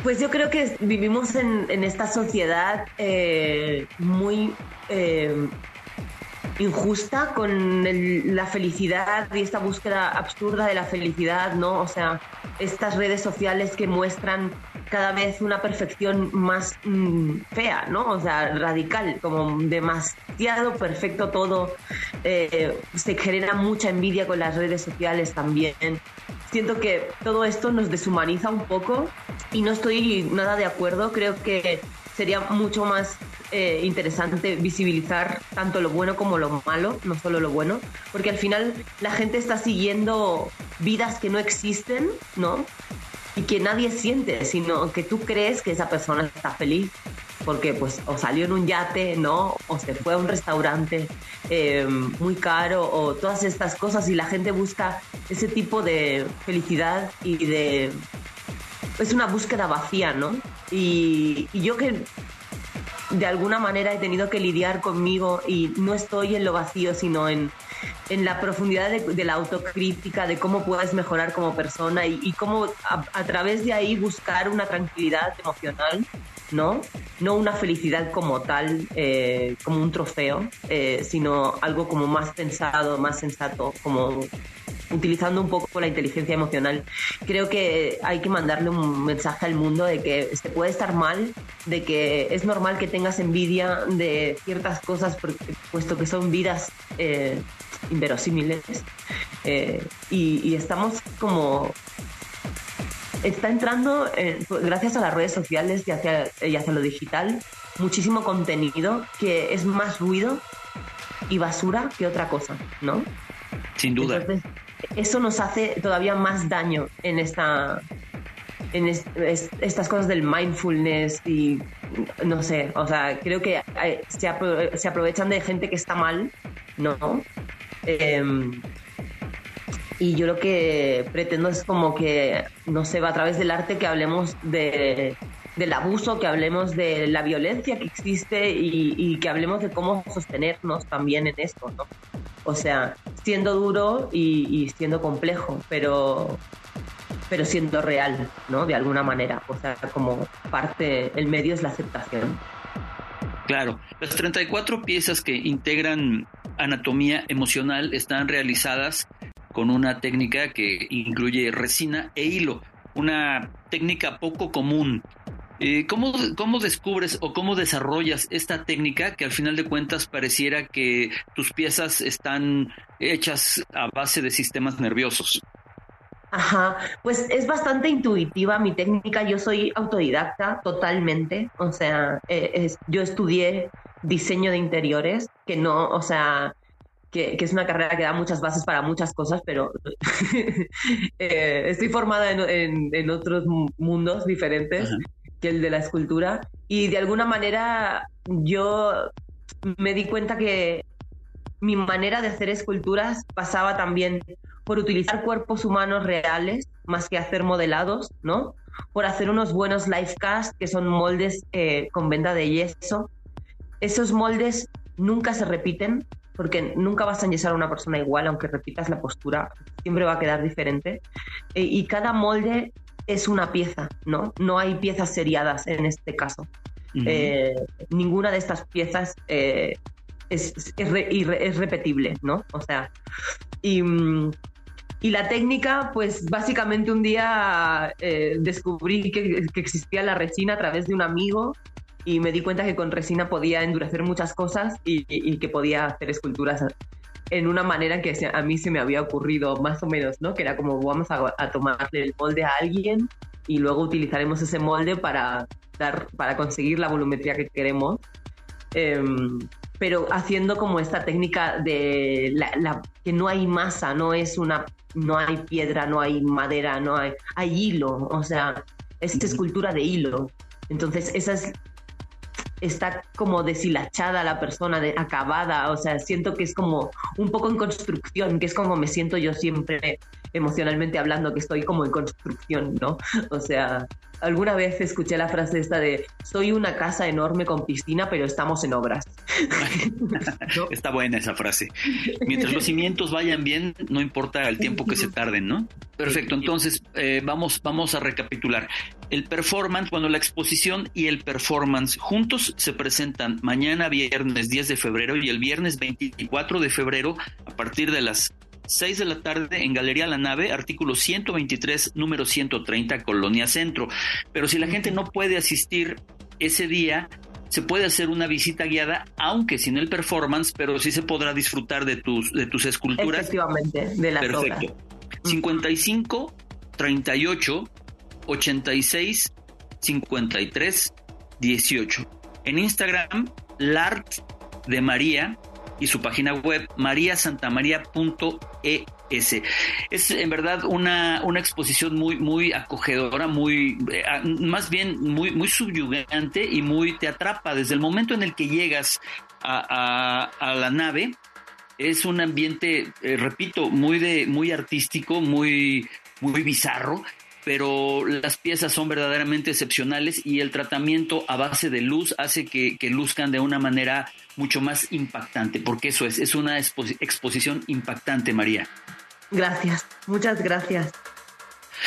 Pues yo creo que vivimos en, esta sociedad eh, muy eh, injusta con la felicidad y esta búsqueda absurda de la felicidad, ¿no? O sea, estas redes sociales que muestran cada vez una perfección más mm, fea, ¿no? O sea, radical, como demasiado perfecto todo. Eh, se genera mucha envidia con las redes sociales también. Siento que todo esto nos deshumaniza un poco y no estoy nada de acuerdo. Creo que sería mucho más eh, interesante visibilizar tanto lo bueno como lo malo, no solo lo bueno, porque al final la gente está siguiendo vidas que no existen, ¿no? y que nadie siente, sino que tú crees que esa persona está feliz porque pues o salió en un yate, ¿no? O se fue a un restaurante em, muy caro o todas estas cosas y la gente busca ese tipo de felicidad y de... Es una búsqueda vacía, ¿no? Y, yo que de alguna manera he tenido que lidiar conmigo y no estoy en lo vacío, sino en, en la profundidad de, la autocrítica, de cómo puedes mejorar como persona y, cómo a, través de ahí buscar una tranquilidad emocional, ¿no? No una felicidad como tal, eh, como un trofeo, eh, sino algo como más pensado, más sensato, como utilizando un poco la inteligencia emocional. Creo que hay que mandarle un mensaje al mundo de que se puede estar mal, de que es normal que tengas envidia de ciertas cosas, puesto que son vidas eh, inverosímiles. Y, estamos como está entrando, eh, gracias a las redes sociales y hacia, y hacia lo digital, muchísimo contenido que es más ruido y basura que otra cosa, ¿no? Sin duda. eso nos hace todavía más daño en esta en estas cosas del mindfulness y no sé, o sea, creo que se, se aprovechan de gente que está mal, ¿no? Em, y yo lo que pretendo es como que, no sé, a través del arte que hablemos de, del abuso, que hablemos de la violencia que existe y, que hablemos de cómo sostenernos también en esto, ¿no? O sea, siendo duro y, siendo complejo, pero, pero siendo real, ¿no? De alguna manera. O sea, como parte, el medio es la aceptación. Claro, las 34 piezas que integran anatomía emocional están realizadas con una técnica que incluye resina e hilo, una técnica poco común. Eh, ¿cómo, ¿Cómo descubres o cómo desarrollas esta técnica que al final de cuentas pareciera que tus piezas están hechas a base de sistemas nerviosos? Ajá, pues es bastante intuitiva mi técnica. Yo soy autodidacta totalmente. O sea, eh, yo estudié diseño de interiores, que no, o sea, que, es una carrera que da muchas bases para muchas cosas, pero eh, estoy formada en, otros mundos diferentes que el de la escultura. Y de alguna manera yo me di cuenta que mi manera de hacer esculturas pasaba también por utilizar cuerpos humanos reales más que hacer modelados, ¿no? Por hacer unos buenos life cast, que son moldes eh, con venda de yeso. Esos moldes nunca se repiten, porque nunca vas a enyesar a una persona igual, aunque repitas la postura, siempre va a quedar diferente. Eh, y cada molde es una pieza, ¿no? No hay piezas seriadas en este caso. Eh, ninguna de estas piezas es, es, repetible, ¿no? O sea, y, mm, y la técnica, pues básicamente un día eh, descubrí que, existía la resina a través de un amigo y me di cuenta que con resina podía endurecer muchas cosas y, que podía hacer esculturas en una manera que a mí se me había ocurrido más o menos, ¿no? Que era como vamos a, a tomarle el molde a alguien y luego utilizaremos ese molde para, dar, para conseguir la volumetría que queremos. Em, pero haciendo como esta técnica de la, que no hay masa, no es una, no hay piedra, no hay madera, no hay, hay hilo, o sea, es escultura de hilo. Entonces, esa es, está como deshilachada la persona, de, acabada, o sea, siento que es como un poco en construcción, que es como me siento yo siempre emocionalmente hablando, que estoy como en construcción, ¿no? O sea, alguna vez escuché la frase esta de soy una casa enorme con piscina, pero estamos en obras. Está buena esa frase. Mientras los cimientos vayan bien, no importa el tiempo que se tarden, ¿no? Perfecto, entonces eh, vamos, vamos a recapitular. El performance, cuando la exposición y el performance juntos se presentan mañana viernes 10 de febrero y el viernes 24 de febrero a partir de las 6 de la tarde en Galería La Nave, artículo 123, número 130, Colonia Centro. Pero si la gente no puede asistir ese día, se puede hacer una visita guiada, aunque sin el performance, pero sí se podrá disfrutar de tus, de tus esculturas. Efectivamente, de la Perfecto. 55 38 86 53 18. En Instagram, Lart de María y su página web mariasantamaria.es. Es en verdad una, una exposición muy, muy acogedora, muy, eh, más bien muy, muy subyugante y muy te atrapa desde el momento en el que llegas a, la nave. Es un ambiente, eh, repito, muy de, muy artístico, muy, muy bizarro pero las piezas son verdaderamente excepcionales y el tratamiento a base de luz hace que, luzcan de una manera mucho más impactante, porque eso es, es una exposición impactante, María. Gracias, muchas gracias.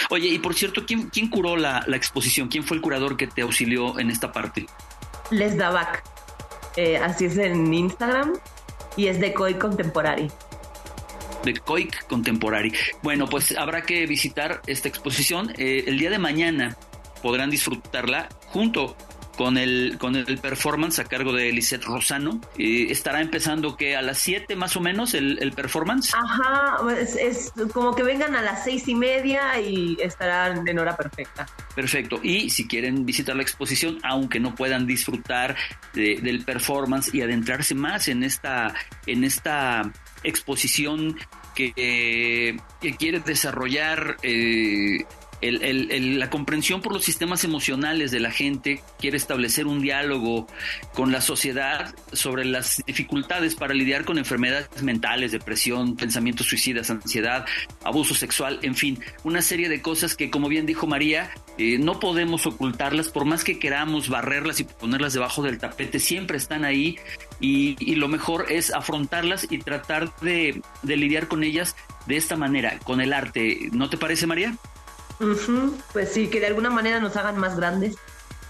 Oye, y por cierto, ¿quién, quién curó la, exposición? ¿Quién fue el curador que te auxilió en esta parte? Les Davac, eh, así es en Instagram, y es de COI Contemporary de Coic Contemporary. Bueno, pues habrá que visitar esta exposición. Eh, el día de mañana podrán disfrutarla junto con el, con el performance a cargo de Lisette Rosano. estará empezando que a las 7 más o menos el, performance. Ajá, es, como que vengan a las seis y media y estarán en hora perfecta. Perfecto. Y si quieren visitar la exposición, aunque no puedan disfrutar del performance y adentrarse más en esta, en esta exposición que, quiere desarrollar eh, la comprensión por los sistemas emocionales de la gente, quiere establecer un diálogo con la sociedad sobre las dificultades para lidiar con enfermedades mentales, depresión, pensamientos suicidas, ansiedad, abuso sexual, en fin, una serie de cosas que, como bien dijo María, eh, no podemos ocultarlas, por más que queramos barrerlas y ponerlas debajo del tapete, siempre están ahí y, lo mejor es afrontarlas y tratar de, lidiar con ellas de esta manera, con el arte. ¿No te parece, María? Pues sí, que de alguna manera nos hagan más grandes.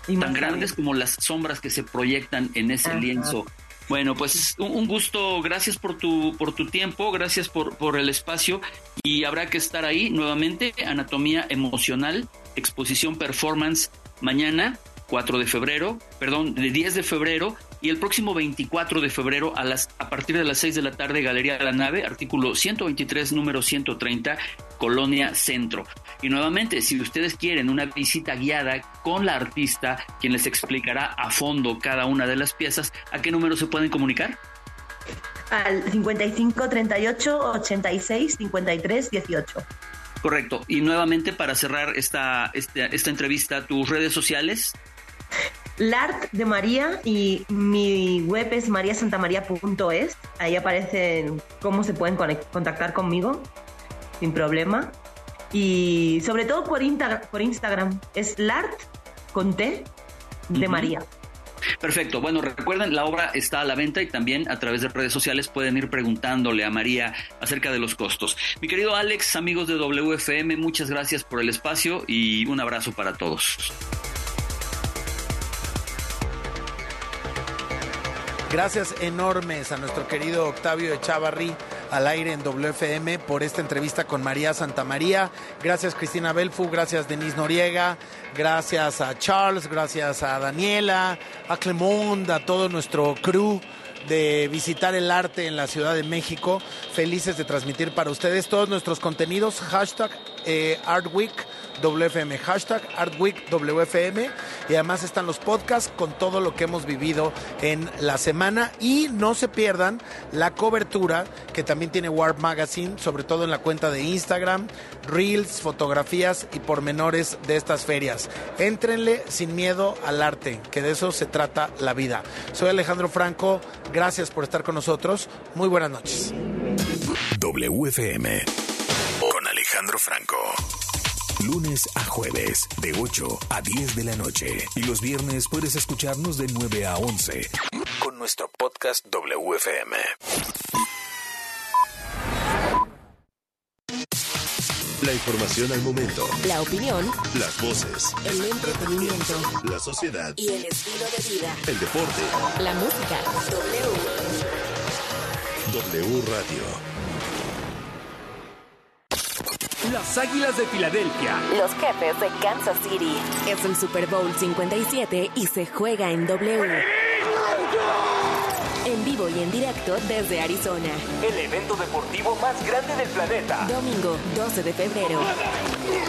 Y Tan grandes como las sombras que se proyectan en ese lienzo. Bueno, pues un, gusto, gracias por tu, por tu tiempo, gracias por, por el espacio. Y habrá que estar ahí nuevamente, Anatomía Emocional, exposición performance mañana, 4 de febrero, perdón, de 10 de febrero y el próximo 24 de febrero a, las, a partir de las 6 de la tarde, Galería de la Nave, artículo 123, número 130, Colonia Centro. Y nuevamente, si ustedes quieren una visita guiada con la artista, quien les explicará a fondo cada una de las piezas, ¿a qué número se pueden comunicar? Al 55 38 86 53 18. Correcto. Y nuevamente, para cerrar esta, esta, esta entrevista, tus redes sociales. L'Art de María y mi web es mariasantamaría.es. Ahí aparecen cómo se pueden contactar conmigo sin problema. Y sobre todo por, por Instagram. Es L'Art con T de María. Perfecto. Bueno, recuerden, la obra está a la venta y también a través de redes sociales pueden ir preguntándole a María acerca de los costos. Mi querido Alex, amigos de WFM, muchas gracias por el espacio y un abrazo para todos. Gracias enormes a nuestro querido Octavio Echavarri al aire en WFM por esta entrevista con María Santamaría. Gracias Cristina Belfu, gracias Denise Noriega, gracias a Charles, gracias a Daniela, a Clemond, a todo nuestro crew de visitar el arte en la Ciudad de México. Felices de transmitir para ustedes todos nuestros contenidos. Hashtag eh, ArtWeek WFM, hashtag ArtWeek WFM. Y además están los podcasts con todo lo que hemos vivido en la semana. Y no se pierdan la cobertura que también tiene Warp Magazine, sobre todo en la cuenta de Instagram, reels, fotografías y pormenores de estas ferias. Éntrenle sin miedo al arte, que de eso se trata la vida. Soy Alejandro Franco, gracias por estar con nosotros. Muy buenas noches. WFM con Alejandro Franco. Lunes a jueves, de 8 a 10 de la noche. Y los viernes puedes escucharnos de 9 a 11 con nuestro podcast WFM. La información al momento. La opinión. Las voces. El entretenimiento. La sociedad. Y el estilo de vida. El deporte. La música. W. W Radio. Las Águilas de Filadelfia. Los jefes de Kansas City. Es el Super Bowl 57 y se juega en W. En vivo y en directo desde Arizona. El evento deportivo más grande del planeta. Domingo 12 de febrero.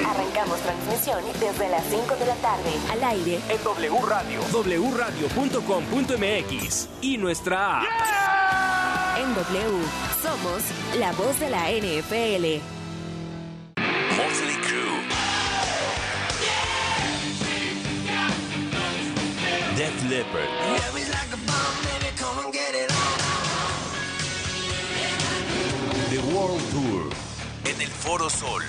Arrancamos transmisión desde las 5 de la tarde. Al aire. En W Radio. wradio.com.mx. Y nuestra app. En W. Somos la voz de la NFL. Motley Crue. Def Leppard. The World Tour. En el Foro Sol.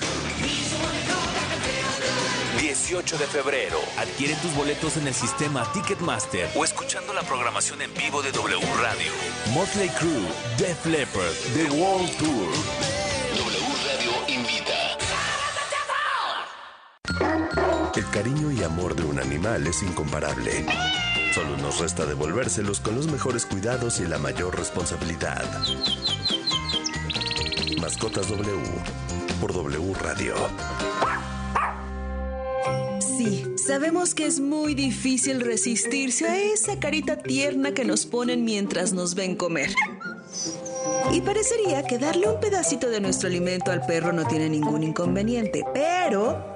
18 de febrero. Adquiere tus boletos en el sistema Ticketmaster o escuchando la programación en vivo de W Radio. Motley Crue, Def Leppard, The World Tour. Es incomparable. Solo nos resta devolvérselos con los mejores cuidados y la mayor responsabilidad. Mascotas W por W Radio. Sí, sabemos que es muy difícil resistirse a esa carita tierna que nos ponen mientras nos ven comer. Y parecería que darle un pedacito de nuestro alimento al perro no tiene ningún inconveniente, pero